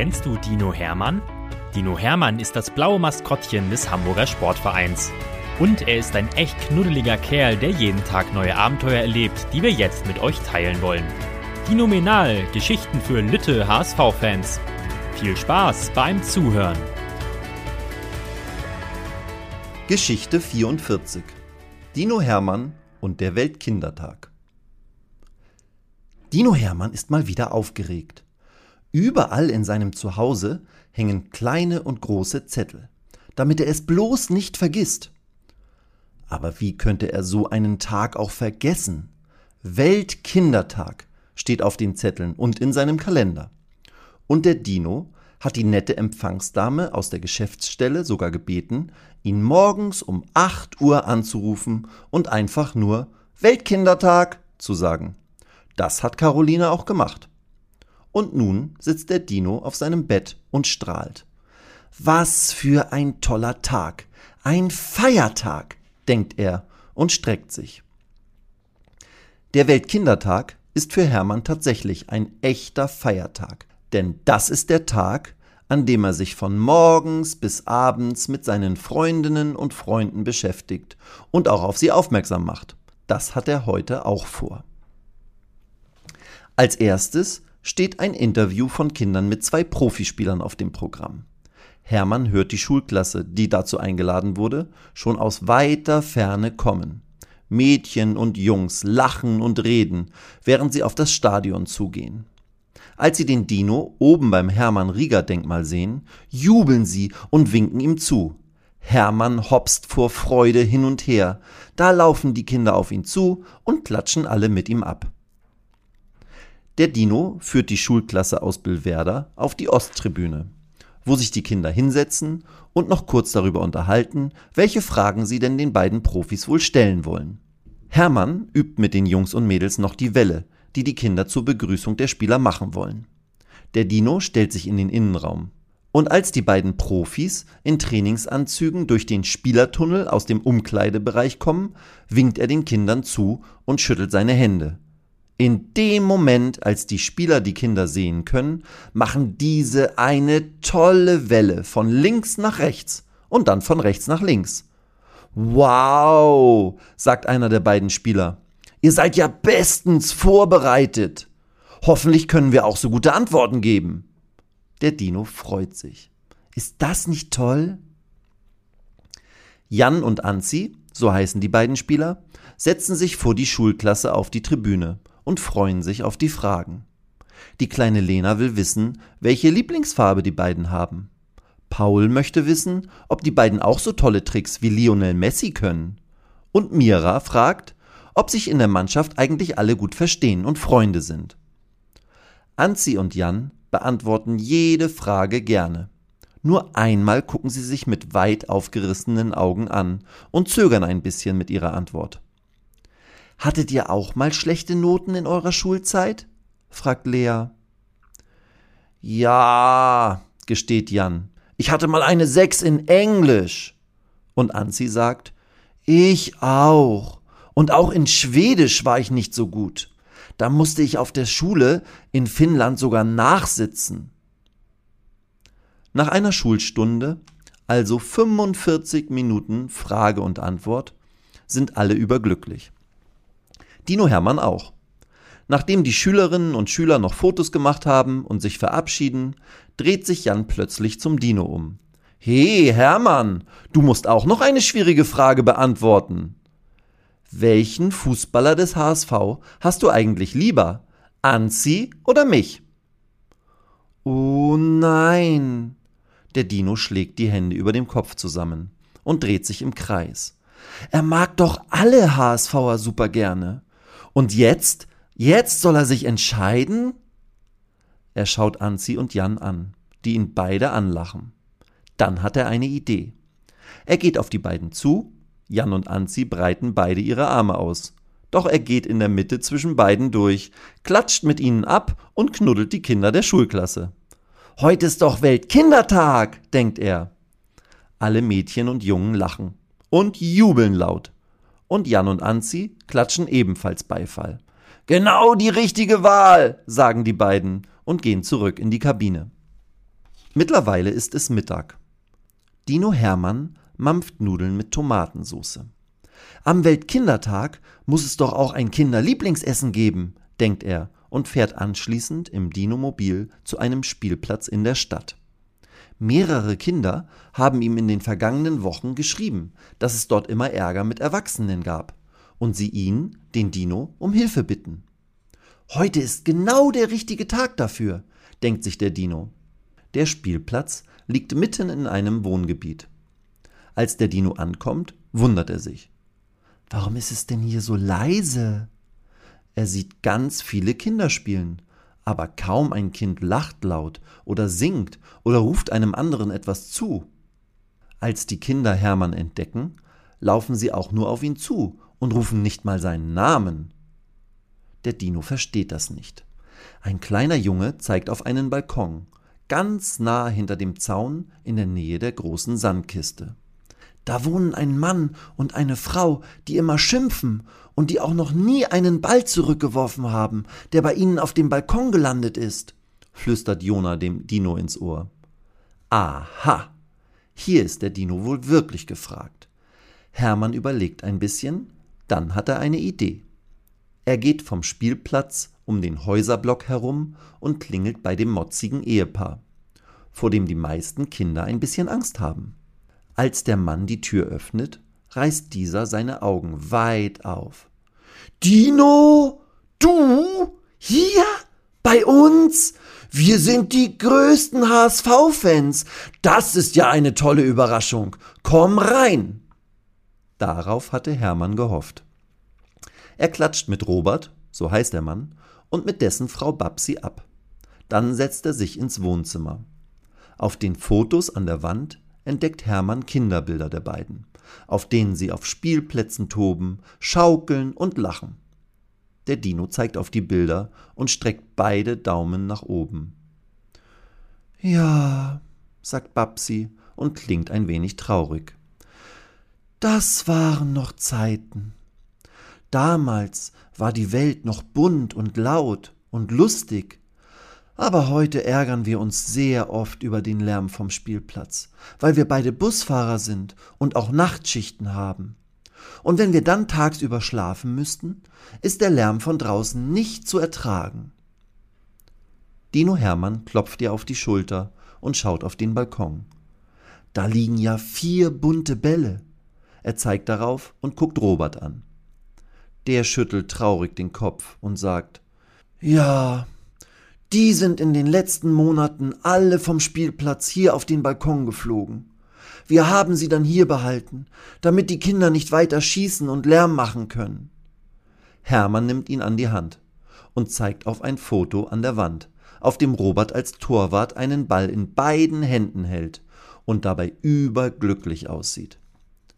Kennst du Dino Hermann? Dino Hermann ist das blaue Maskottchen des Hamburger Sportvereins. Und er ist ein echt knuddeliger Kerl, der jeden Tag neue Abenteuer erlebt, die wir jetzt mit euch teilen wollen. Dinominal, Geschichten für Lütte HSV-Fans. Viel Spaß beim Zuhören. Geschichte 44 Dino Hermann und der Weltkindertag Dino Hermann ist mal wieder aufgeregt. Überall in seinem Zuhause hängen kleine und große Zettel, damit er es bloß nicht vergisst. Aber wie könnte er so einen Tag auch vergessen? Weltkindertag steht auf den Zetteln und in seinem Kalender. Und der Dino hat die nette Empfangsdame aus der Geschäftsstelle sogar gebeten, ihn morgens um 8 Uhr anzurufen und einfach nur Weltkindertag zu sagen. Das hat Caroline auch gemacht. Und nun sitzt der Dino auf seinem Bett und strahlt. Was für ein toller Tag. Ein Feiertag, denkt er und streckt sich. Der Weltkindertag ist für Hermann tatsächlich ein echter Feiertag. Denn das ist der Tag, an dem er sich von morgens bis abends mit seinen Freundinnen und Freunden beschäftigt und auch auf sie aufmerksam macht. Das hat er heute auch vor. Als erstes steht ein Interview von Kindern mit zwei Profispielern auf dem Programm. Hermann hört die Schulklasse, die dazu eingeladen wurde, schon aus weiter Ferne kommen. Mädchen und Jungs lachen und reden, während sie auf das Stadion zugehen. Als sie den Dino oben beim Hermann-Rieger-Denkmal sehen, jubeln sie und winken ihm zu. Hermann hopst vor Freude hin und her. Da laufen die Kinder auf ihn zu und klatschen alle mit ihm ab. Der Dino führt die Schulklasse aus Billwerder auf die Osttribüne, wo sich die Kinder hinsetzen und noch kurz darüber unterhalten, welche Fragen sie denn den beiden Profis wohl stellen wollen. Hermann übt mit den Jungs und Mädels noch die Welle, die die Kinder zur Begrüßung der Spieler machen wollen. Der Dino stellt sich in den Innenraum. Und als die beiden Profis in Trainingsanzügen durch den Spielertunnel aus dem Umkleidebereich kommen, winkt er den Kindern zu und schüttelt seine Hände. In dem Moment, als die Spieler die Kinder sehen können, machen diese eine tolle Welle von links nach rechts und dann von rechts nach links. Wow, sagt einer der beiden Spieler. Ihr seid ja bestens vorbereitet. Hoffentlich können wir auch so gute Antworten geben. Der Dino freut sich. Ist das nicht toll? Jan und Anzi, so heißen die beiden Spieler, setzen sich vor die Schulklasse auf die Tribüne und freuen sich auf die Fragen. Die kleine Lena will wissen, welche Lieblingsfarbe die beiden haben. Paul möchte wissen, ob die beiden auch so tolle Tricks wie Lionel Messi können. Und Mira fragt, ob sich in der Mannschaft eigentlich alle gut verstehen und Freunde sind. Anzi und Jan beantworten jede Frage gerne. Nur einmal gucken sie sich mit weit aufgerissenen Augen an und zögern ein bisschen mit ihrer Antwort. Hattet ihr auch mal schlechte Noten in eurer Schulzeit? fragt Lea. Ja, gesteht Jan. Ich hatte mal eine Sechs in Englisch. Und Anzi sagt, ich auch. Und auch in Schwedisch war ich nicht so gut. Da musste ich auf der Schule in Finnland sogar nachsitzen. Nach einer Schulstunde, also 45 Minuten Frage und Antwort, sind alle überglücklich. Dino Hermann auch. Nachdem die Schülerinnen und Schüler noch Fotos gemacht haben und sich verabschieden, dreht sich Jan plötzlich zum Dino um. He, Hermann, du musst auch noch eine schwierige Frage beantworten. Welchen Fußballer des HSV hast du eigentlich lieber? Anzi oder mich? Oh nein. Der Dino schlägt die Hände über dem Kopf zusammen und dreht sich im Kreis. Er mag doch alle HSVer super gerne. Und jetzt, jetzt soll er sich entscheiden? Er schaut Anzi und Jan an, die ihn beide anlachen. Dann hat er eine Idee. Er geht auf die beiden zu, Jan und Anzi breiten beide ihre Arme aus. Doch er geht in der Mitte zwischen beiden durch, klatscht mit ihnen ab und knuddelt die Kinder der Schulklasse. Heute ist doch Weltkindertag, denkt er. Alle Mädchen und Jungen lachen und jubeln laut und Jan und Anzi klatschen ebenfalls Beifall. Genau die richtige Wahl, sagen die beiden und gehen zurück in die Kabine. Mittlerweile ist es Mittag. Dino Hermann mampft Nudeln mit Tomatensauce. Am Weltkindertag muss es doch auch ein Kinderlieblingsessen geben, denkt er und fährt anschließend im Dinomobil zu einem Spielplatz in der Stadt. Mehrere Kinder haben ihm in den vergangenen Wochen geschrieben, dass es dort immer Ärger mit Erwachsenen gab und sie ihn, den Dino, um Hilfe bitten. Heute ist genau der richtige Tag dafür, denkt sich der Dino. Der Spielplatz liegt mitten in einem Wohngebiet. Als der Dino ankommt, wundert er sich. Warum ist es denn hier so leise? Er sieht ganz viele Kinder spielen, aber kaum ein Kind lacht laut oder singt oder ruft einem anderen etwas zu. Als die Kinder Hermann entdecken, laufen sie auch nur auf ihn zu und rufen nicht mal seinen Namen. Der Dino versteht das nicht. Ein kleiner Junge zeigt auf einen Balkon, ganz nah hinter dem Zaun in der Nähe der großen Sandkiste. Da wohnen ein Mann und eine Frau, die immer schimpfen und die auch noch nie einen Ball zurückgeworfen haben, der bei ihnen auf dem Balkon gelandet ist, flüstert Jona dem Dino ins Ohr. Aha, hier ist der Dino wohl wirklich gefragt. Hermann überlegt ein bisschen, dann hat er eine Idee. Er geht vom Spielplatz um den Häuserblock herum und klingelt bei dem motzigen Ehepaar, vor dem die meisten Kinder ein bisschen Angst haben. Als der Mann die Tür öffnet, reißt dieser seine Augen weit auf. Dino? Du? Hier? Bei uns? Wir sind die größten HSV-Fans. Das ist ja eine tolle Überraschung. Komm rein. Darauf hatte Hermann gehofft. Er klatscht mit Robert, so heißt der Mann, und mit dessen Frau Babsi ab. Dann setzt er sich ins Wohnzimmer. Auf den Fotos an der Wand entdeckt Hermann Kinderbilder der beiden, auf denen sie auf Spielplätzen toben, schaukeln und lachen. Der Dino zeigt auf die Bilder und streckt beide Daumen nach oben. Ja, sagt Babsi und klingt ein wenig traurig. Das waren noch Zeiten. Damals war die Welt noch bunt und laut und lustig, aber heute ärgern wir uns sehr oft über den Lärm vom Spielplatz, weil wir beide Busfahrer sind und auch Nachtschichten haben. Und wenn wir dann tagsüber schlafen müssten, ist der Lärm von draußen nicht zu ertragen. Dino Hermann klopft ihr auf die Schulter und schaut auf den Balkon. Da liegen ja vier bunte Bälle. Er zeigt darauf und guckt Robert an. Der schüttelt traurig den Kopf und sagt Ja, die sind in den letzten Monaten alle vom Spielplatz hier auf den Balkon geflogen. Wir haben sie dann hier behalten, damit die Kinder nicht weiter schießen und Lärm machen können. Hermann nimmt ihn an die Hand und zeigt auf ein Foto an der Wand, auf dem Robert als Torwart einen Ball in beiden Händen hält und dabei überglücklich aussieht.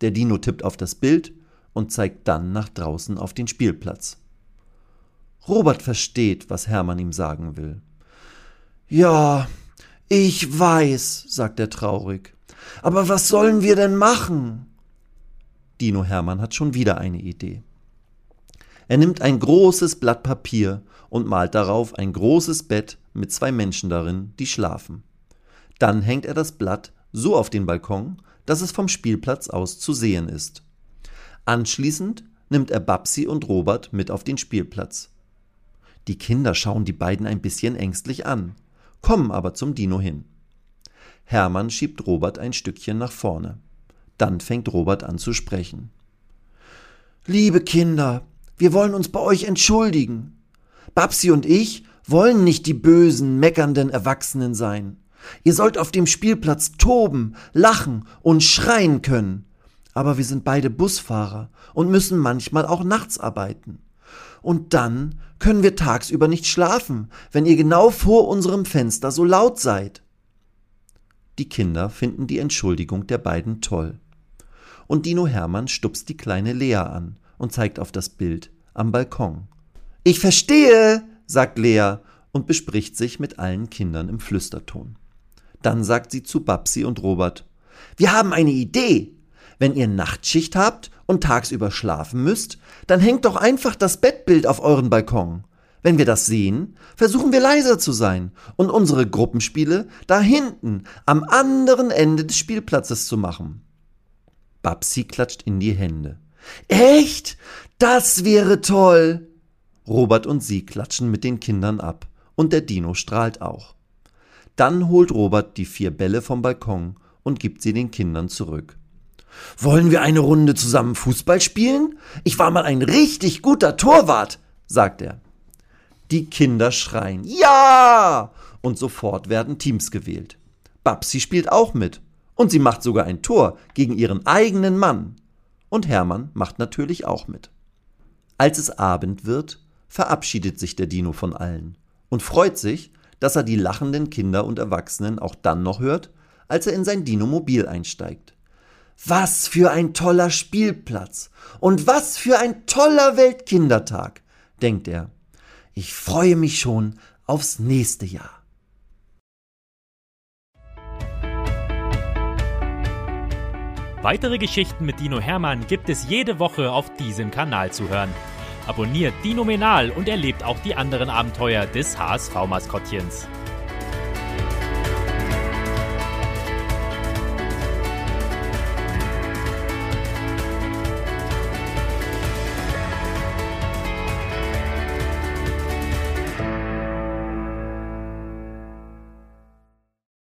Der Dino tippt auf das Bild und zeigt dann nach draußen auf den Spielplatz. Robert versteht, was Hermann ihm sagen will. Ja, ich weiß, sagt er traurig. Aber was sollen wir denn machen? Dino Hermann hat schon wieder eine Idee. Er nimmt ein großes Blatt Papier und malt darauf ein großes Bett mit zwei Menschen darin, die schlafen. Dann hängt er das Blatt so auf den Balkon, dass es vom Spielplatz aus zu sehen ist. Anschließend nimmt er Babsi und Robert mit auf den Spielplatz. Die Kinder schauen die beiden ein bisschen ängstlich an, kommen aber zum Dino hin. Hermann schiebt Robert ein Stückchen nach vorne. Dann fängt Robert an zu sprechen. Liebe Kinder, wir wollen uns bei euch entschuldigen. Babsi und ich wollen nicht die bösen, meckernden Erwachsenen sein. Ihr sollt auf dem Spielplatz toben, lachen und schreien können. Aber wir sind beide Busfahrer und müssen manchmal auch nachts arbeiten. Und dann können wir tagsüber nicht schlafen, wenn ihr genau vor unserem Fenster so laut seid. Die Kinder finden die Entschuldigung der beiden toll. Und Dino Hermann stupst die kleine Lea an und zeigt auf das Bild am Balkon. Ich verstehe, sagt Lea und bespricht sich mit allen Kindern im Flüsterton. Dann sagt sie zu Babsi und Robert Wir haben eine Idee. Wenn ihr Nachtschicht habt und tagsüber schlafen müsst, dann hängt doch einfach das Bettbild auf euren Balkon. Wenn wir das sehen, versuchen wir leiser zu sein und unsere Gruppenspiele da hinten am anderen Ende des Spielplatzes zu machen. Babsi klatscht in die Hände. Echt? Das wäre toll! Robert und sie klatschen mit den Kindern ab und der Dino strahlt auch. Dann holt Robert die vier Bälle vom Balkon und gibt sie den Kindern zurück. Wollen wir eine Runde zusammen Fußball spielen? Ich war mal ein richtig guter Torwart, sagt er. Die Kinder schreien Ja! Und sofort werden Teams gewählt. Babsi spielt auch mit. Und sie macht sogar ein Tor gegen ihren eigenen Mann. Und Hermann macht natürlich auch mit. Als es Abend wird, verabschiedet sich der Dino von allen und freut sich, dass er die lachenden Kinder und Erwachsenen auch dann noch hört, als er in sein Dinomobil einsteigt. Was für ein toller Spielplatz und was für ein toller Weltkindertag, denkt er. Ich freue mich schon aufs nächste Jahr. Weitere Geschichten mit Dino Hermann gibt es jede Woche auf diesem Kanal zu hören. Abonniert Dino Menal und erlebt auch die anderen Abenteuer des HSV-Maskottchens.